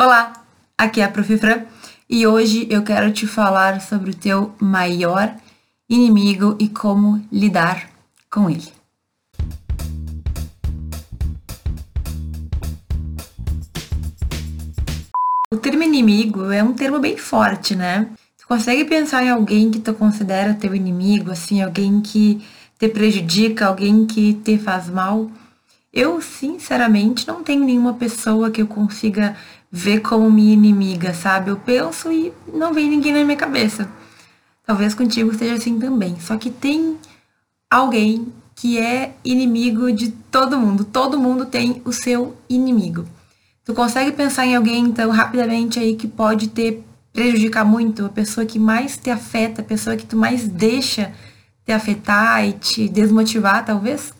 Olá, aqui é a Prof. Fran e hoje eu quero te falar sobre o teu maior inimigo e como lidar com ele. O termo inimigo é um termo bem forte, né? Tu consegue pensar em alguém que tu considera teu inimigo, assim, alguém que te prejudica, alguém que te faz mal? Eu, sinceramente, não tenho nenhuma pessoa que eu consiga ver como minha inimiga, sabe? Eu penso e não vem ninguém na minha cabeça. Talvez contigo seja assim também. Só que tem alguém que é inimigo de todo mundo. Todo mundo tem o seu inimigo. Tu consegue pensar em alguém, então, rapidamente aí que pode te prejudicar muito? A pessoa que mais te afeta, a pessoa que tu mais deixa te afetar e te desmotivar, talvez?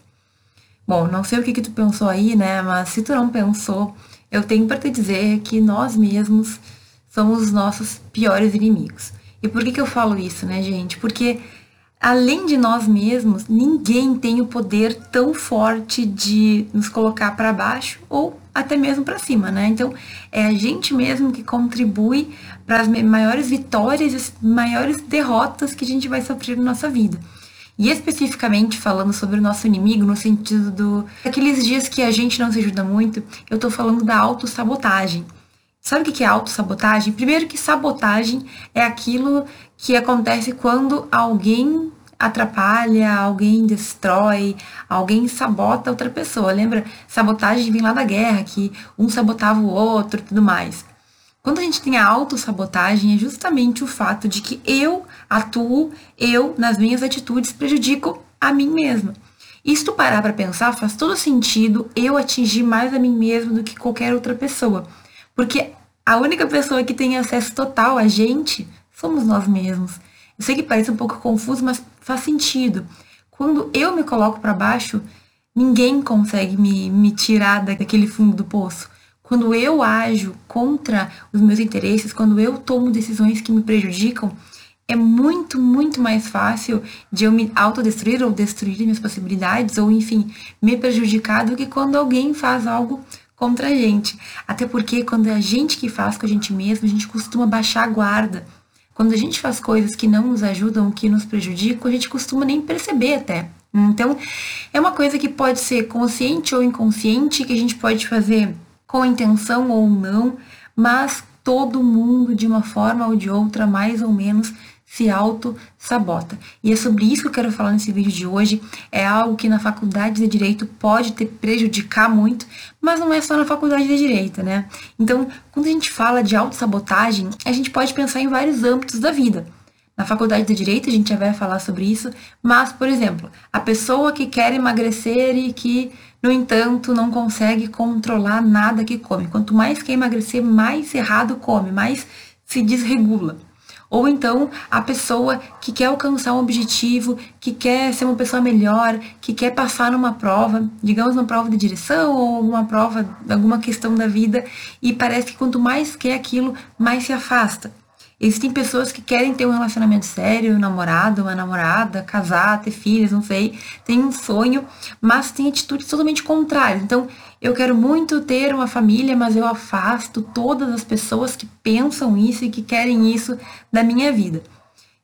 Bom, não sei o que, que tu pensou aí, né? Mas se tu não pensou, eu tenho para te dizer que nós mesmos somos os nossos piores inimigos. E por que, que eu falo isso, né, gente? Porque além de nós mesmos, ninguém tem o poder tão forte de nos colocar para baixo ou até mesmo para cima, né? Então, é a gente mesmo que contribui para as maiores vitórias e as maiores derrotas que a gente vai sofrer na nossa vida. E especificamente falando sobre o nosso inimigo, no sentido do aqueles dias que a gente não se ajuda muito, eu tô falando da autossabotagem. Sabe o que é autossabotagem? Primeiro que sabotagem é aquilo que acontece quando alguém atrapalha, alguém destrói, alguém sabota outra pessoa. Lembra? Sabotagem vem lá da guerra, que um sabotava o outro e tudo mais. Quando a gente tem a autossabotagem, é justamente o fato de que eu atuo, eu, nas minhas atitudes, prejudico a mim mesma. E se tu parar para pensar, faz todo sentido eu atingir mais a mim mesma do que qualquer outra pessoa. Porque a única pessoa que tem acesso total a gente somos nós mesmos. Eu sei que parece um pouco confuso, mas faz sentido. Quando eu me coloco para baixo, ninguém consegue me, me tirar daquele fundo do poço. Quando eu ajo contra os meus interesses, quando eu tomo decisões que me prejudicam, é muito, muito mais fácil de eu me autodestruir ou destruir minhas possibilidades, ou enfim, me prejudicar do que quando alguém faz algo contra a gente. Até porque quando é a gente que faz com a gente mesmo, a gente costuma baixar a guarda. Quando a gente faz coisas que não nos ajudam, que nos prejudicam, a gente costuma nem perceber até. Então, é uma coisa que pode ser consciente ou inconsciente, que a gente pode fazer com intenção ou não, mas todo mundo, de uma forma ou de outra, mais ou menos, se auto-sabota. E é sobre isso que eu quero falar nesse vídeo de hoje. É algo que na faculdade de Direito pode te prejudicar muito, mas não é só na faculdade de Direito, né? Então, quando a gente fala de autossabotagem, a gente pode pensar em vários âmbitos da vida. Na faculdade de Direito a gente já vai falar sobre isso, mas, por exemplo, a pessoa que quer emagrecer e que no entanto, não consegue controlar nada que come. Quanto mais quer emagrecer, mais errado come, mais se desregula. Ou então a pessoa que quer alcançar um objetivo, que quer ser uma pessoa melhor, que quer passar numa prova, digamos uma prova de direção ou uma prova, alguma questão da vida, e parece que quanto mais quer aquilo, mais se afasta. Existem pessoas que querem ter um relacionamento sério, um namorado, uma namorada, casar, ter filhos, não sei, tem um sonho, mas tem atitudes totalmente contrárias. Então, eu quero muito ter uma família, mas eu afasto todas as pessoas que pensam isso e que querem isso da minha vida.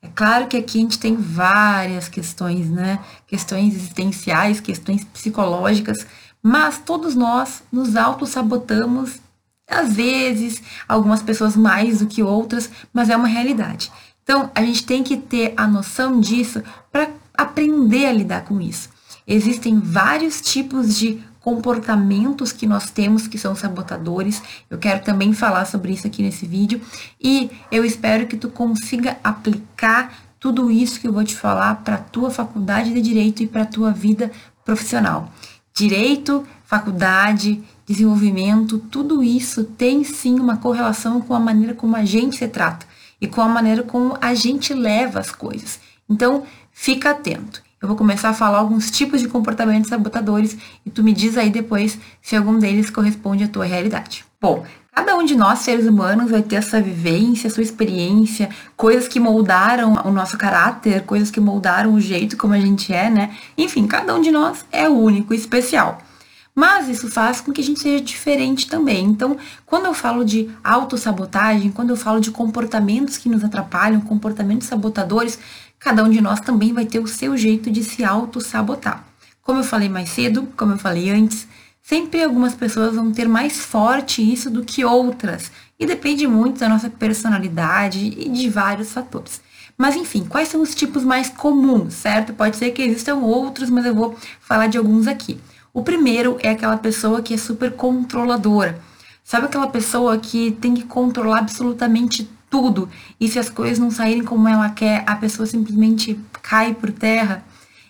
É claro que aqui a gente tem várias questões, né? Questões existenciais, questões psicológicas, mas todos nós nos auto-sabotamos às vezes, algumas pessoas mais do que outras, mas é uma realidade. Então, a gente tem que ter a noção disso para aprender a lidar com isso. Existem vários tipos de comportamentos que nós temos que são sabotadores. Eu quero também falar sobre isso aqui nesse vídeo e eu espero que tu consiga aplicar tudo isso que eu vou te falar para a tua faculdade de direito e para a tua vida profissional. Direito, faculdade, desenvolvimento, tudo isso tem sim uma correlação com a maneira como a gente se trata e com a maneira como a gente leva as coisas. Então, fica atento. Eu vou começar a falar alguns tipos de comportamentos sabotadores e tu me diz aí depois se algum deles corresponde à tua realidade. Bom, cada um de nós, seres humanos, vai ter essa vivência, sua experiência, coisas que moldaram o nosso caráter, coisas que moldaram o jeito como a gente é, né? Enfim, cada um de nós é único, especial. Mas isso faz com que a gente seja diferente também. Então, quando eu falo de autossabotagem, quando eu falo de comportamentos que nos atrapalham, comportamentos sabotadores, cada um de nós também vai ter o seu jeito de se autossabotar. Como eu falei mais cedo, como eu falei antes, sempre algumas pessoas vão ter mais forte isso do que outras. E depende muito da nossa personalidade e de vários fatores. Mas enfim, quais são os tipos mais comuns, certo? Pode ser que existam outros, mas eu vou falar de alguns aqui. O primeiro é aquela pessoa que é super controladora. Sabe aquela pessoa que tem que controlar absolutamente tudo e se as coisas não saírem como ela quer, a pessoa simplesmente cai por terra?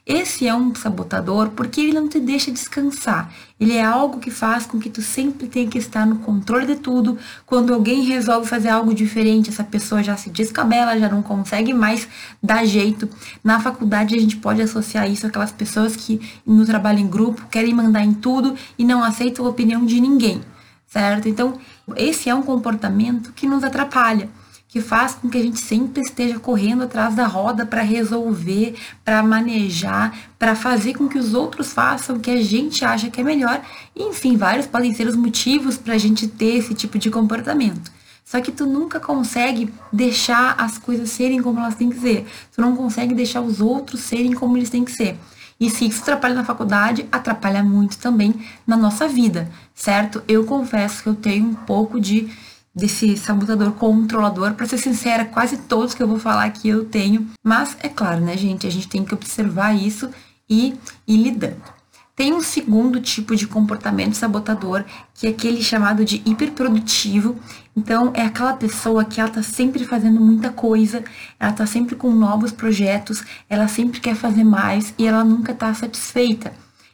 Esse é um sabotador porque ele não te deixa descansar. Ele é algo que faz com que tu sempre tenha que estar no controle de tudo. Quando alguém resolve fazer algo diferente, essa pessoa já se descabela, já não consegue mais dar jeito. Na faculdade a gente pode associar isso àquelas pessoas que no trabalho em grupo querem mandar em tudo e não aceitam a opinião de ninguém, certo? Então, esse é um comportamento que nos atrapalha que faz com que a gente sempre esteja correndo atrás da roda para resolver, para manejar, para fazer com que os outros façam o que a gente acha que é melhor. E, enfim, vários podem ser os motivos para a gente ter esse tipo de comportamento. Só que tu nunca consegue deixar as coisas serem como elas têm que ser. Tu não consegue deixar os outros serem como eles têm que ser. E se isso atrapalha na faculdade, atrapalha muito também na nossa vida, certo? Eu confesso que eu tenho um pouco de desse sabotador controlador. Para ser sincera, quase todos que eu vou falar aqui eu tenho. Mas é claro, né, gente? A gente tem que observar isso e ir lidando. Tem um segundo tipo de comportamento sabotador, que é aquele chamado de hiperprodutivo. Então, é aquela pessoa que ela tá sempre fazendo muita coisa, ela tá sempre com novos projetos, ela sempre quer fazer mais e ela nunca tá satisfeita.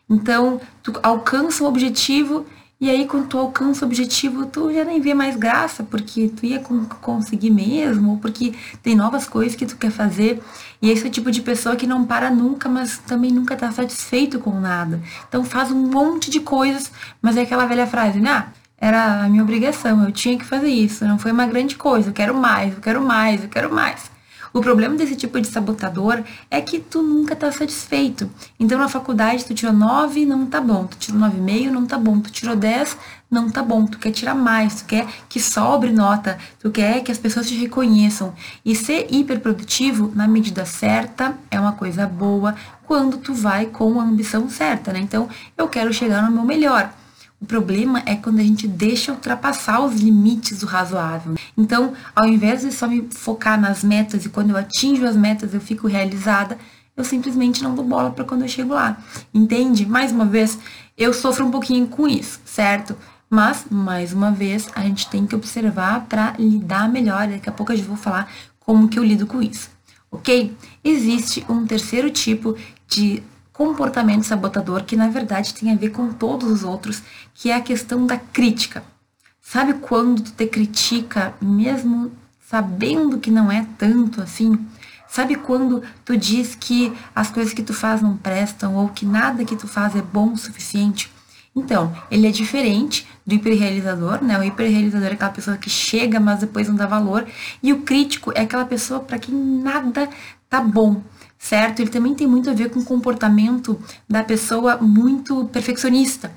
Então, tu alcança o objetivo e aí, quando tu alcança o objetivo, tu já nem vê mais graça, porque tu ia conseguir mesmo, ou porque tem novas coisas que tu quer fazer. E esse é o tipo de pessoa que não para nunca, mas também nunca tá satisfeito com nada. Então faz um monte de coisas, mas é aquela velha frase, né? Ah, era a minha obrigação, eu tinha que fazer isso, não foi uma grande coisa, eu quero mais, eu quero mais, eu quero mais. O problema desse tipo de sabotador é que tu nunca tá satisfeito. Então na faculdade tu tirou 9, não tá bom. Tu tirou 9,5, não tá bom. Tu tirou 10, não tá bom. Tu quer tirar mais, tu quer que sobre nota, tu quer que as pessoas te reconheçam. E ser hiperprodutivo na medida certa é uma coisa boa quando tu vai com a ambição certa, né? Então eu quero chegar no meu melhor. O problema é quando a gente deixa ultrapassar os limites do razoável. Então, ao invés de só me focar nas metas e quando eu atinjo as metas eu fico realizada, eu simplesmente não dou bola para quando eu chego lá. Entende? Mais uma vez, eu sofro um pouquinho com isso, certo? Mas, mais uma vez, a gente tem que observar para lidar melhor. Daqui a pouco eu vou falar como que eu lido com isso, ok? Existe um terceiro tipo de comportamento sabotador que na verdade tem a ver com todos os outros, que é a questão da crítica. Sabe quando tu te critica mesmo sabendo que não é tanto assim? Sabe quando tu diz que as coisas que tu faz não prestam ou que nada que tu faz é bom o suficiente? Então, ele é diferente do hiperrealizador, né? O hiperrealizador é aquela pessoa que chega, mas depois não dá valor, e o crítico é aquela pessoa para quem nada tá bom certo? Ele também tem muito a ver com o comportamento da pessoa muito perfeccionista.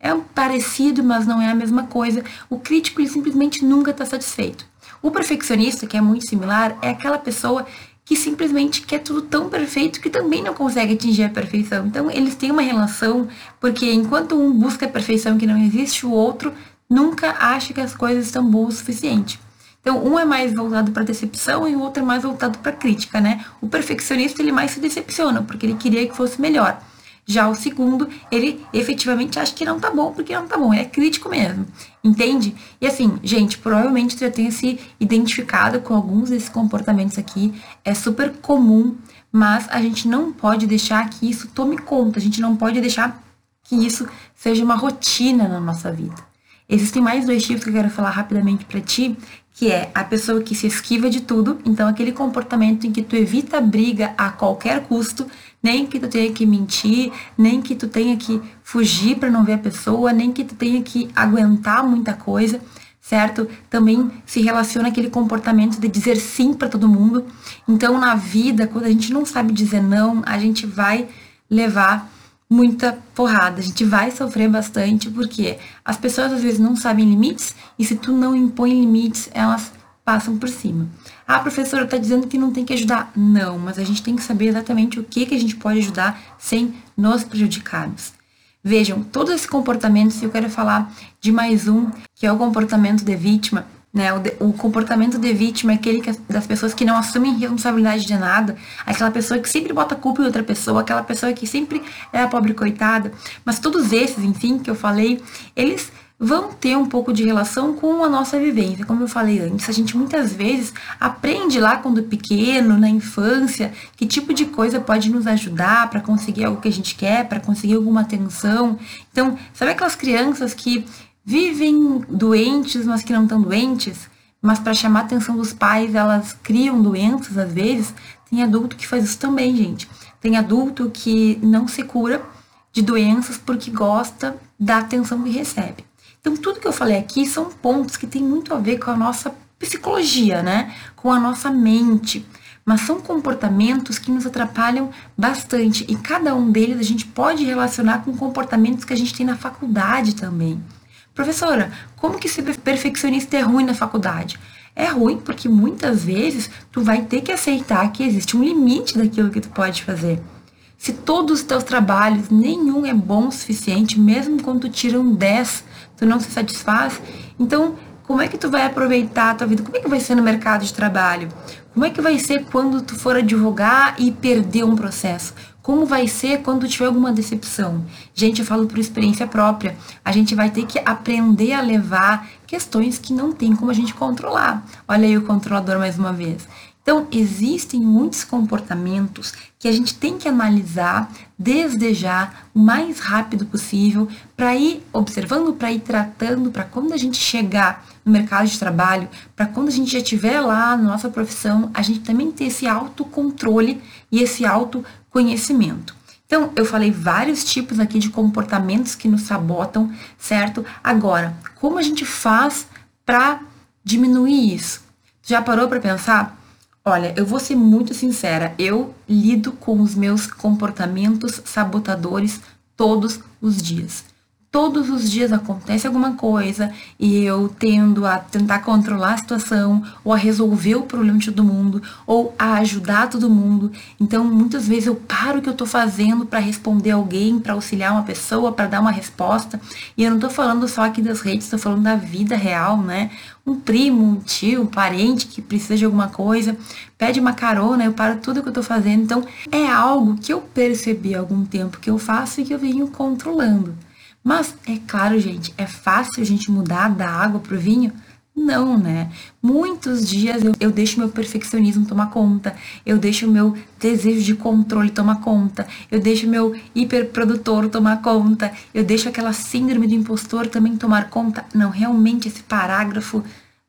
É parecido, mas não é a mesma coisa. O crítico ele simplesmente nunca está satisfeito. O perfeccionista, que é muito similar, é aquela pessoa que simplesmente quer tudo tão perfeito que também não consegue atingir a perfeição. Então, eles têm uma relação, porque enquanto um busca a perfeição que não existe, o outro nunca acha que as coisas estão boas o suficiente. Então, um é mais voltado para decepção e o outro é mais voltado para crítica, né? O perfeccionista, ele mais se decepciona, porque ele queria que fosse melhor. Já o segundo, ele efetivamente acha que não tá bom, porque não tá bom, é crítico mesmo, entende? E assim, gente, provavelmente já tenha se identificado com alguns desses comportamentos aqui, é super comum, mas a gente não pode deixar que isso tome conta, a gente não pode deixar que isso seja uma rotina na nossa vida. Existem mais dois tipos que eu quero falar rapidamente para ti, que é a pessoa que se esquiva de tudo, então aquele comportamento em que tu evita a briga a qualquer custo, nem que tu tenha que mentir, nem que tu tenha que fugir para não ver a pessoa, nem que tu tenha que aguentar muita coisa, certo? Também se relaciona aquele comportamento de dizer sim para todo mundo. Então na vida, quando a gente não sabe dizer não, a gente vai levar muita porrada, a gente vai sofrer bastante, porque as pessoas às vezes não sabem limites, e se tu não impõe limites, elas passam por cima. Ah, professora, está dizendo que não tem que ajudar. Não, mas a gente tem que saber exatamente o que, que a gente pode ajudar sem nos prejudicarmos. Vejam, todos esses comportamentos, eu quero falar de mais um, que é o comportamento de vítima, né? O, de, o, comportamento de vítima é aquele que, das pessoas que não assumem responsabilidade de nada, aquela pessoa que sempre bota culpa em outra pessoa, aquela pessoa que sempre é a pobre coitada. Mas todos esses, enfim, que eu falei, eles vão ter um pouco de relação com a nossa vivência. Como eu falei antes, a gente muitas vezes aprende lá quando pequeno, na infância, que tipo de coisa pode nos ajudar para conseguir algo que a gente quer, para conseguir alguma atenção. Então, sabe aquelas crianças que vivem doentes, mas que não estão doentes, mas para chamar a atenção dos pais, elas criam doenças às vezes. Tem adulto que faz isso também, gente. Tem adulto que não se cura de doenças porque gosta da atenção que recebe. Então, tudo que eu falei aqui são pontos que tem muito a ver com a nossa psicologia, né? Com a nossa mente. Mas são comportamentos que nos atrapalham bastante e cada um deles a gente pode relacionar com comportamentos que a gente tem na faculdade também. Professora, como que ser perfeccionista é ruim na faculdade? É ruim porque muitas vezes tu vai ter que aceitar que existe um limite daquilo que tu pode fazer. Se todos os teus trabalhos, nenhum é bom o suficiente, mesmo quando tu tira um 10, tu não se satisfaz, então como é que tu vai aproveitar a tua vida? Como é que vai ser no mercado de trabalho? Como é que vai ser quando tu for advogar e perder um processo? Como vai ser quando tiver alguma decepção? Gente, eu falo por experiência própria. A gente vai ter que aprender a levar questões que não tem como a gente controlar. Olha aí o controlador mais uma vez. Então, existem muitos comportamentos que a gente tem que analisar desde já, o mais rápido possível, para ir observando, para ir tratando, para quando a gente chegar no mercado de trabalho, para quando a gente já estiver lá na nossa profissão, a gente também ter esse autocontrole e esse autoconhecimento. Então, eu falei vários tipos aqui de comportamentos que nos sabotam, certo? Agora, como a gente faz para diminuir isso? Já parou para pensar? Olha, eu vou ser muito sincera, eu lido com os meus comportamentos sabotadores todos os dias todos os dias acontece alguma coisa e eu tendo a tentar controlar a situação ou a resolver o problema de todo mundo ou a ajudar todo mundo. Então, muitas vezes eu paro o que eu tô fazendo para responder alguém, para auxiliar uma pessoa, para dar uma resposta. E eu não tô falando só aqui das redes, tô falando da vida real, né? Um primo, um tio, um parente que precisa de alguma coisa, pede uma carona, eu paro tudo que eu tô fazendo. Então, é algo que eu percebi há algum tempo que eu faço e que eu venho controlando. Mas é claro, gente, é fácil a gente mudar da água pro vinho? Não, né? Muitos dias eu, eu deixo meu perfeccionismo tomar conta, eu deixo meu desejo de controle tomar conta, eu deixo meu hiperprodutor tomar conta, eu deixo aquela síndrome do impostor também tomar conta. Não, realmente esse parágrafo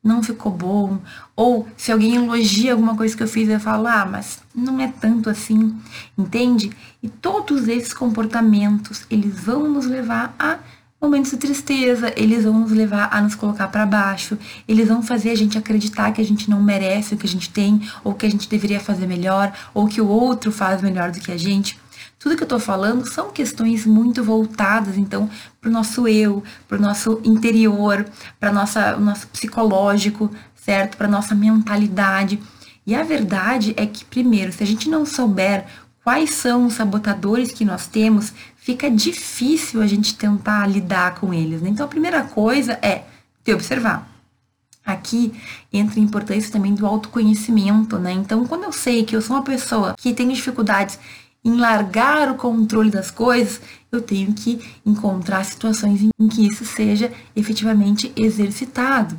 não ficou bom. Ou se alguém elogia alguma coisa que eu fiz, eu falo, ah, mas não é tanto assim, entende? E todos esses comportamentos, eles vão nos levar a momentos de tristeza, eles vão nos levar a nos colocar para baixo, eles vão fazer a gente acreditar que a gente não merece o que a gente tem, ou que a gente deveria fazer melhor, ou que o outro faz melhor do que a gente. Tudo que eu estou falando são questões muito voltadas, então, para o nosso eu, para o nosso interior, para o nosso psicológico, certo? Para nossa mentalidade. E a verdade é que, primeiro, se a gente não souber quais são os sabotadores que nós temos, fica difícil a gente tentar lidar com eles. Né? Então, a primeira coisa é te observar. Aqui entra a importância também do autoconhecimento, né? Então, quando eu sei que eu sou uma pessoa que tem dificuldades em largar o controle das coisas, eu tenho que encontrar situações em que isso seja efetivamente exercitado,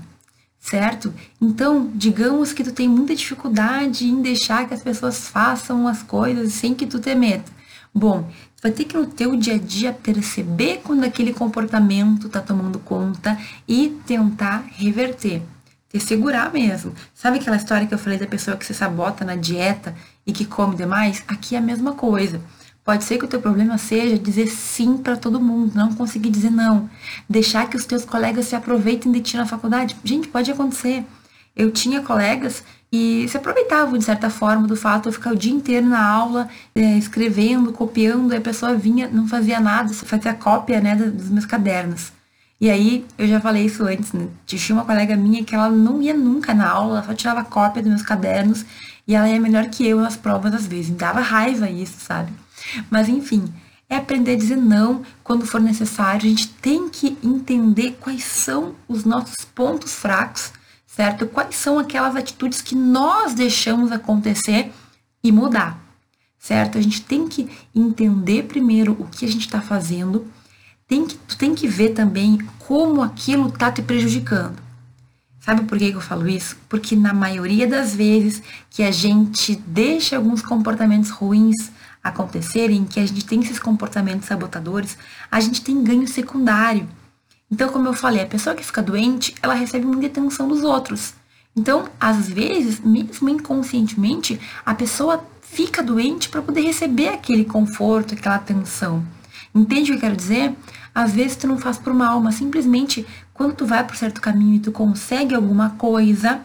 certo? Então, digamos que tu tem muita dificuldade em deixar que as pessoas façam as coisas sem que tu te meta. Bom, tu vai ter que no teu dia a dia perceber quando aquele comportamento está tomando conta e tentar reverter te segurar mesmo. Sabe aquela história que eu falei da pessoa que se sabota na dieta e que come demais? Aqui é a mesma coisa. Pode ser que o teu problema seja dizer sim para todo mundo, não conseguir dizer não. Deixar que os teus colegas se aproveitem de ti na faculdade. Gente, pode acontecer. Eu tinha colegas e se aproveitavam, de certa forma, do fato de eu ficar o dia inteiro na aula, é, escrevendo, copiando, e a pessoa vinha, não fazia nada, só fazia cópia, né, dos meus cadernos. E aí, eu já falei isso antes, né? Tinha uma colega minha que ela não ia nunca na aula, ela só tirava cópia dos meus cadernos, e ela ia melhor que eu nas provas às vezes. Dava raiva isso, sabe? Mas enfim, é aprender a dizer não quando for necessário. A gente tem que entender quais são os nossos pontos fracos certo? Quais são aquelas atitudes que nós deixamos acontecer e mudar, certo? A gente tem que entender primeiro o que a gente está fazendo, tem que, tu tem que ver também como aquilo está te prejudicando. Sabe por que, eu falo isso? Porque na maioria das vezes que a gente deixa alguns comportamentos ruins acontecerem, que a gente tem esses comportamentos sabotadores, a gente tem ganho secundário. Então, como eu falei, a pessoa que fica doente, ela recebe muita atenção dos outros. Então, às vezes, mesmo inconscientemente, a pessoa fica doente para poder receber aquele conforto, aquela atenção. Entende o que eu quero dizer? Às vezes tu não faz por mal, mas simplesmente quando tu vai por certo caminho e tu consegue alguma coisa,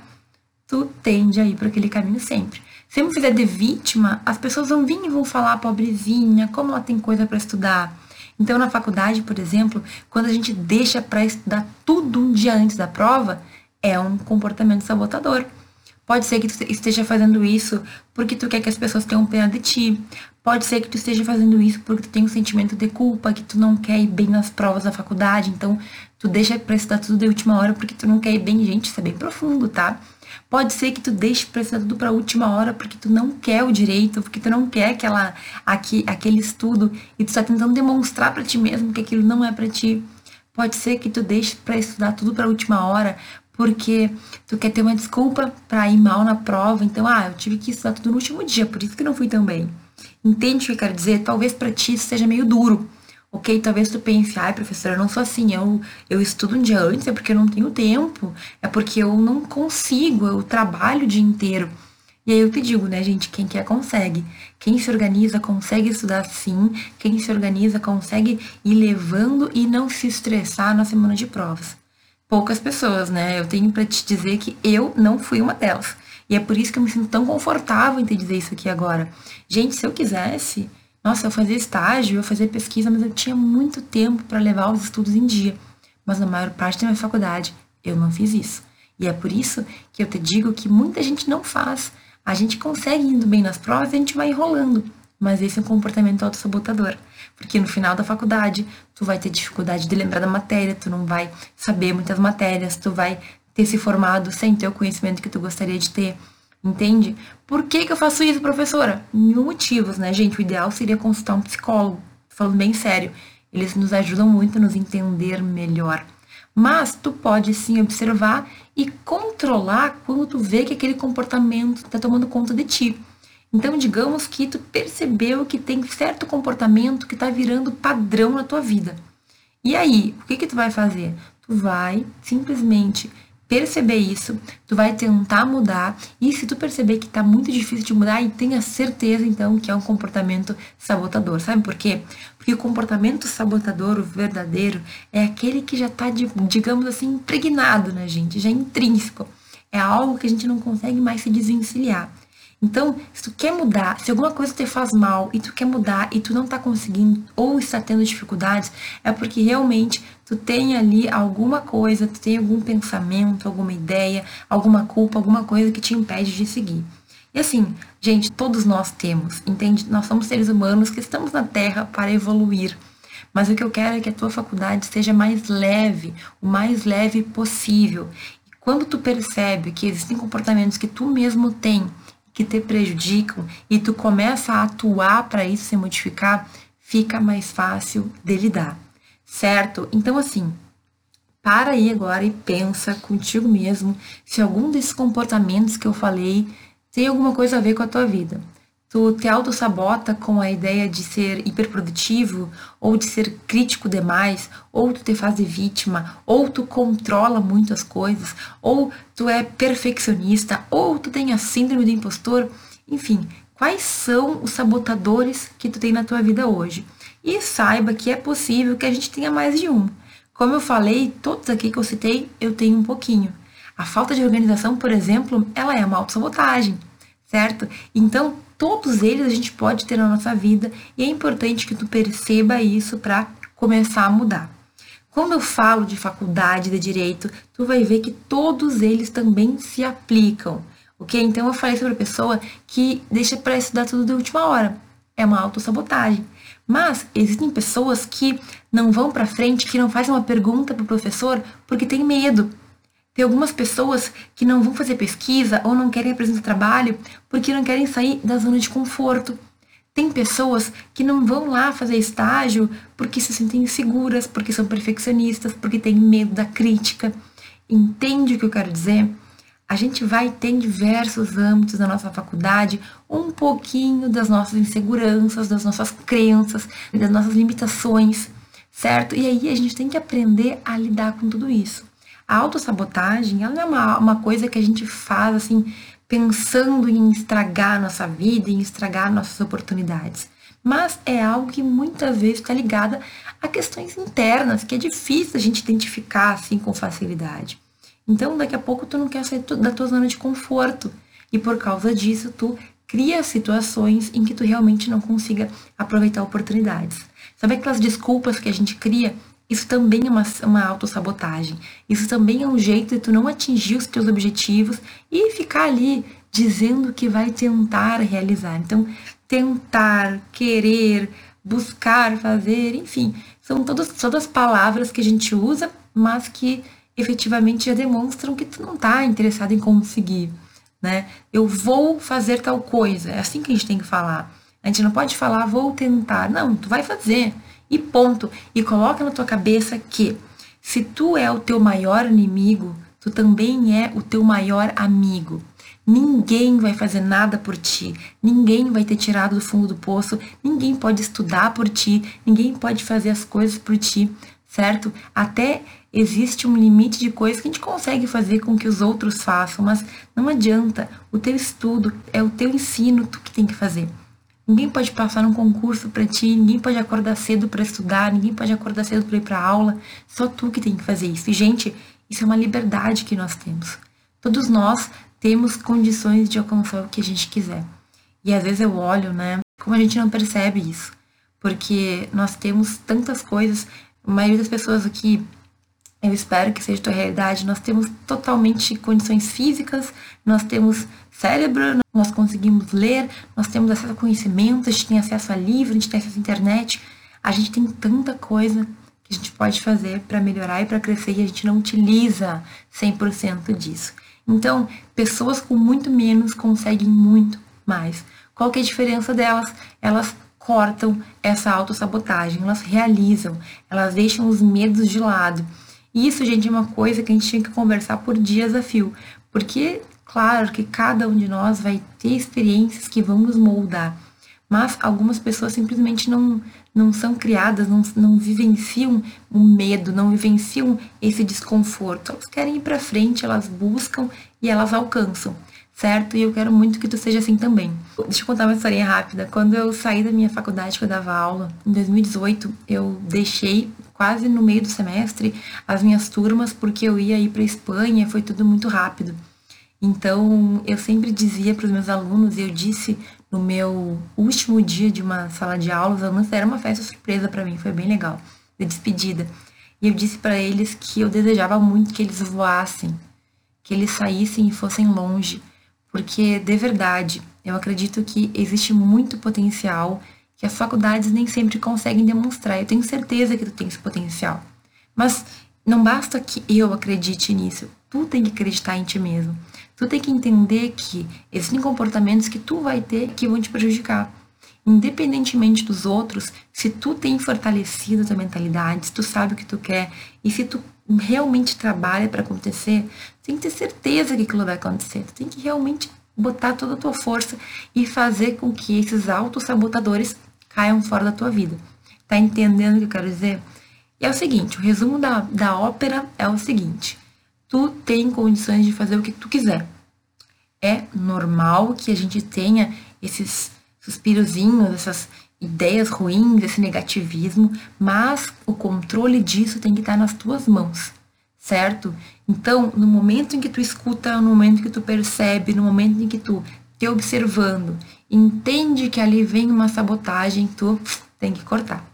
tu tende a ir por aquele caminho sempre. Se eu me fizer de vítima, as pessoas vão vir e vão falar, pobrezinha, como ela tem coisa para estudar. Então, na faculdade, por exemplo, quando a gente deixa para estudar tudo um dia antes da prova, é um comportamento sabotador. Pode ser que tu esteja fazendo isso porque tu quer que as pessoas tenham pena de ti. Pode ser que tu esteja fazendo isso porque tu tem um sentimento de culpa, que tu não quer ir bem nas provas da faculdade. Então, tu deixa pra estudar tudo de última hora porque tu não quer ir bem. Gente, isso é bem profundo, tá? Pode ser que tu deixe pra estudar tudo pra última hora porque tu não quer o direito, porque tu não quer aquela, aqui, aquele estudo e tu está tentando demonstrar para ti mesmo que aquilo não é para ti. Pode ser que tu deixe para estudar tudo para última hora porque tu quer ter uma desculpa para ir mal na prova. Então, ah, eu tive que estudar tudo no último dia, por isso que não fui tão bem. Entende o que eu quero dizer? Talvez para ti seja meio duro. Ok, talvez tu pense, ai, professora, eu não sou assim, eu, eu estudo um dia antes, é porque eu não tenho tempo, é porque eu não consigo, eu trabalho o dia inteiro. E aí eu te digo, né, gente, quem quer consegue. Quem se organiza consegue estudar sim, quem se organiza consegue ir levando e não se estressar na semana de provas poucas pessoas, né? Eu tenho para te dizer que eu não fui uma delas. E é por isso que eu me sinto tão confortável em te dizer isso aqui agora. Gente, se eu quisesse, nossa, eu fazia estágio, eu fazia pesquisa, mas eu tinha muito tempo para levar os estudos em dia. Mas na maior parte da minha faculdade, eu não fiz isso. E é por isso que eu te digo que muita gente não faz. A gente consegue indo bem nas provas e a gente vai enrolando. Mas esse é um comportamento autossabotador. Porque no final da faculdade, tu vai ter dificuldade de lembrar da matéria, tu não vai saber muitas matérias, tu vai ter se formado sem ter o conhecimento que tu gostaria de ter. Entende? Por que, que eu faço isso, professora? Mil motivos, né, gente? O ideal seria consultar um psicólogo. Falando bem sério. Eles nos ajudam muito a nos entender melhor. Mas tu pode sim observar e controlar quando tu vê que aquele comportamento está tomando conta de ti. Então, digamos que tu percebeu que tem certo comportamento que está virando padrão na tua vida. E aí, o que que tu vai fazer? Tu vai simplesmente perceber isso, tu vai tentar mudar, e se tu perceber que está muito difícil de mudar, e tenha certeza então que é um comportamento sabotador. Sabe por quê? Porque o comportamento sabotador, o verdadeiro, é aquele que já está, digamos assim, impregnado na gente, já intrínseco. É algo que a gente não consegue mais se desvencilhar. Então, se tu quer mudar, se alguma coisa te faz mal e tu quer mudar e tu não tá conseguindo ou está tendo dificuldades, é porque realmente tu tem ali alguma coisa, tu tem algum pensamento, alguma ideia, alguma culpa, alguma coisa que te impede de seguir. E assim, gente, todos nós temos, entende? Nós somos seres humanos que estamos na Terra para evoluir. Mas o que eu quero é que a tua faculdade seja mais leve, o mais leve possível. E quando tu percebe que existem comportamentos que tu mesmo tem, que te prejudicam e tu começa a atuar para isso se modificar, fica mais fácil de lidar, certo? Então, assim, para aí agora e pensa contigo mesmo se algum desses comportamentos que eu falei tem alguma coisa a ver com a tua vida tu te auto-sabota com a ideia de ser hiperprodutivo, ou de ser crítico demais, ou tu te faz de vítima, ou tu controla muito as coisas, ou tu é perfeccionista, ou tu tem a síndrome do impostor, enfim, quais são os sabotadores que tu tem na tua vida hoje? E saiba que é possível que a gente tenha mais de um. Como eu falei, todos aqui que eu citei, eu tenho um pouquinho. A falta de organização, por exemplo, ela é uma autossabotagem, certo? Então, todos eles a gente pode ter na nossa vida e é importante que tu perceba isso para começar a mudar. Quando eu falo de faculdade de direito, tu vai ver que todos eles também se aplicam. Ok? Então eu falei sobre a pessoa que deixa para estudar tudo de última hora. É uma autossabotagem. Mas existem pessoas que não vão para frente, que não fazem uma pergunta para o professor porque tem medo. Tem algumas pessoas que não vão fazer pesquisa ou não querem apresentar trabalho porque não querem sair da zona de conforto. Tem pessoas que não vão lá fazer estágio porque se sentem inseguras, porque são perfeccionistas, porque têm medo da crítica. Entende o que eu quero dizer? A gente vai ter em diversos âmbitos da nossa faculdade um pouquinho das nossas inseguranças, das nossas crenças, das nossas limitações, certo? E aí a gente tem que aprender a lidar com tudo isso. A autossabotagem, ela não é uma, uma coisa que a gente faz assim pensando em estragar nossa vida, em estragar nossas oportunidades. Mas é algo que muitas vezes está ligada a questões internas, que é difícil a gente identificar assim com facilidade. Então, daqui a pouco tu não quer sair da tua zona de conforto. E por causa disso, tu cria situações em que tu realmente não consiga aproveitar oportunidades. Sabe aquelas desculpas que a gente cria? Isso também é uma, uma autossabotagem. Isso também é um jeito de tu não atingir os teus objetivos e ficar ali dizendo que vai tentar realizar. Então, tentar, querer, buscar, fazer, enfim, são todas, todas palavras que a gente usa, mas que efetivamente já demonstram que tu não está interessado em conseguir, né? Eu vou fazer tal coisa, é assim que a gente tem que falar. A gente não pode falar vou tentar, não, tu vai fazer e ponto. E coloca na tua cabeça que se tu é o teu maior inimigo, tu também é o teu maior amigo. Ninguém vai fazer nada por ti, ninguém vai ter tirado do fundo do poço, ninguém pode estudar por ti, ninguém pode fazer as coisas por ti, certo? Até existe um limite de coisas que a gente consegue fazer com que os outros façam, mas não adianta. O teu estudo é o teu ensino tu que tem que fazer. Ninguém pode passar num concurso para ti, ninguém pode acordar cedo para estudar, ninguém pode acordar cedo para ir para aula, só tu que tem que fazer isso. E gente, isso é uma liberdade que nós temos. Todos nós temos condições de alcançar o que a gente quiser. E às vezes eu olho, né, como a gente não percebe isso, porque nós temos tantas coisas, a maioria das pessoas aqui eu espero que seja tua realidade. Nós temos totalmente condições físicas, nós temos cérebro, nós conseguimos ler, nós temos acesso a conhecimento, a gente tem acesso a livro, a gente tem acesso à internet. A gente tem tanta coisa que a gente pode fazer para melhorar e para crescer e a gente não utiliza 100% disso. Então, pessoas com muito menos conseguem muito mais. Qual que é a diferença delas? Elas cortam essa autossabotagem, elas realizam, elas deixam os medos de lado isso, gente, é uma coisa que a gente tinha que conversar por dias a fio, porque, claro, que cada um de nós vai ter experiências que vão nos moldar, mas algumas pessoas simplesmente não, não são criadas, não, não vivenciam o medo, não vivenciam esse desconforto. Elas querem ir para frente, elas buscam e elas alcançam certo? E eu quero muito que tu seja assim também. Deixa eu contar uma historinha rápida. Quando eu saí da minha faculdade que eu dava aula, em 2018, eu deixei quase no meio do semestre as minhas turmas porque eu ia ir para Espanha, foi tudo muito rápido. Então, eu sempre dizia para os meus alunos, e eu disse no meu último dia de uma sala de aula, os alunos era uma festa surpresa para mim, foi bem legal, de despedida. E eu disse para eles que eu desejava muito que eles voassem, que eles saíssem e fossem longe, porque de verdade eu acredito que existe muito potencial que as faculdades nem sempre conseguem demonstrar. Eu tenho certeza que tu tem esse potencial. Mas não basta que eu acredite nisso, tu tem que acreditar em ti mesmo. Tu tem que entender que existem comportamentos que tu vai ter que vão te prejudicar. Independentemente dos outros, se tu tem fortalecido a tua mentalidade, se tu sabe o que tu quer e se tu realmente trabalha para acontecer, tem que ter certeza que aquilo vai acontecer. Tu tem que realmente botar toda a tua força e fazer com que esses autossabotadores caiam fora da tua vida. Tá entendendo o que eu quero dizer? E é o seguinte, o resumo da, da ópera é o seguinte. Tu tem condições de fazer o que tu quiser. É normal que a gente tenha esses suspirozinhos, essas ideias ruins, esse negativismo, mas o controle disso tem que estar nas tuas mãos certo? Então, no momento em que tu escuta, no momento em que tu percebe, no momento em que tu te observando, entende que ali vem uma sabotagem, tu tem que cortar.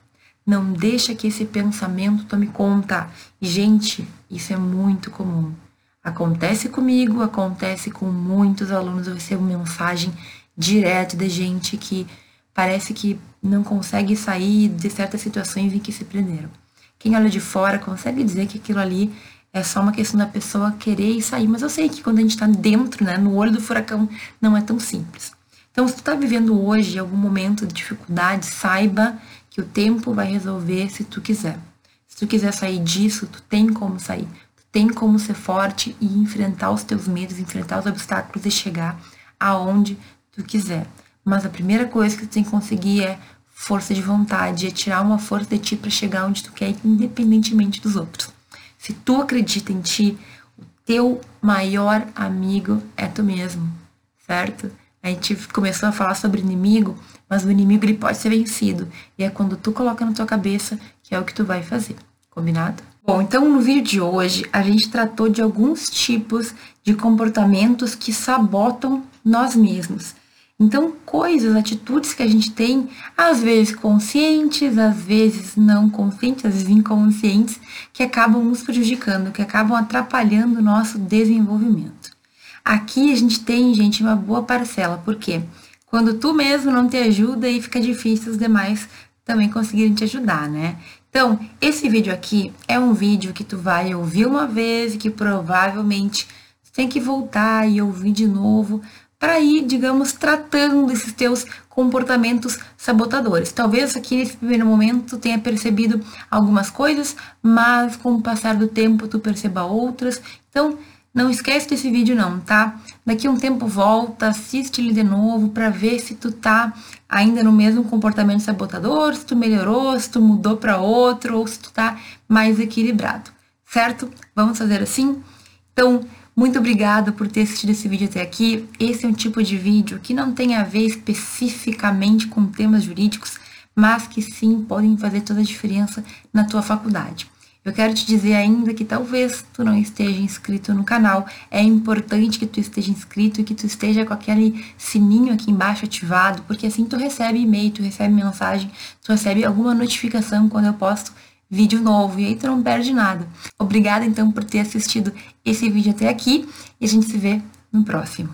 Não deixa que esse pensamento tome conta. Gente, isso é muito comum. Acontece comigo, acontece com muitos alunos. Eu recebo mensagem direto de gente que parece que não consegue sair de certas situações em que se prenderam. Quem olha de fora consegue dizer que aquilo ali é só uma questão da pessoa querer sair, mas eu sei que quando a gente está dentro, né, no olho do furacão, não é tão simples. Então, se tu está vivendo hoje algum momento de dificuldade, saiba que o tempo vai resolver se tu quiser. Se tu quiser sair disso, tu tem como sair. Tu tem como ser forte e enfrentar os teus medos, enfrentar os obstáculos e chegar aonde tu quiser. Mas a primeira coisa que tu tem que conseguir é força de vontade, é tirar uma força de ti para chegar onde tu quer, independentemente dos outros. Se tu acredita em ti, o teu maior amigo é tu mesmo, certo? A gente começou a falar sobre inimigo, mas o inimigo ele pode ser vencido. E é quando tu coloca na tua cabeça que é o que tu vai fazer. Combinado? Bom, então no vídeo de hoje a gente tratou de alguns tipos de comportamentos que sabotam nós mesmos. Então, coisas, atitudes que a gente tem, às vezes conscientes, às vezes não conscientes, às vezes inconscientes, que acabam nos prejudicando, que acabam atrapalhando o nosso desenvolvimento. Aqui a gente tem, gente, uma boa parcela, porque quando tu mesmo não te ajuda, aí fica difícil os demais também conseguirem te ajudar, né? Então, esse vídeo aqui é um vídeo que tu vai ouvir uma vez e que provavelmente tem que voltar e ouvir de novo para ir, digamos, tratando esses teus comportamentos sabotadores. Talvez aqui nesse primeiro momento tenha percebido algumas coisas, mas com o passar do tempo tu perceba outras. Então, não esquece desse vídeo não, tá? Daqui um tempo volta, assiste ele de novo para ver se tu tá ainda no mesmo comportamento sabotador, se tu melhorou, se tu mudou para outro ou se tu tá mais equilibrado, certo? Vamos fazer assim? Então, muito obrigada por ter assistido esse vídeo até aqui. Esse é um tipo de vídeo que não tem a ver especificamente com temas jurídicos, mas que sim podem fazer toda a diferença na tua faculdade. Eu quero te dizer ainda que talvez tu não esteja inscrito no canal. É importante que tu esteja inscrito e que tu esteja com aquele sininho aqui embaixo ativado, porque assim tu recebe e-mail, tu recebe mensagem, tu recebe alguma notificação quando eu posto vídeo novo e aí tu não perde nada. Obrigada então por ter assistido esse vídeo até aqui e a gente se vê no próximo.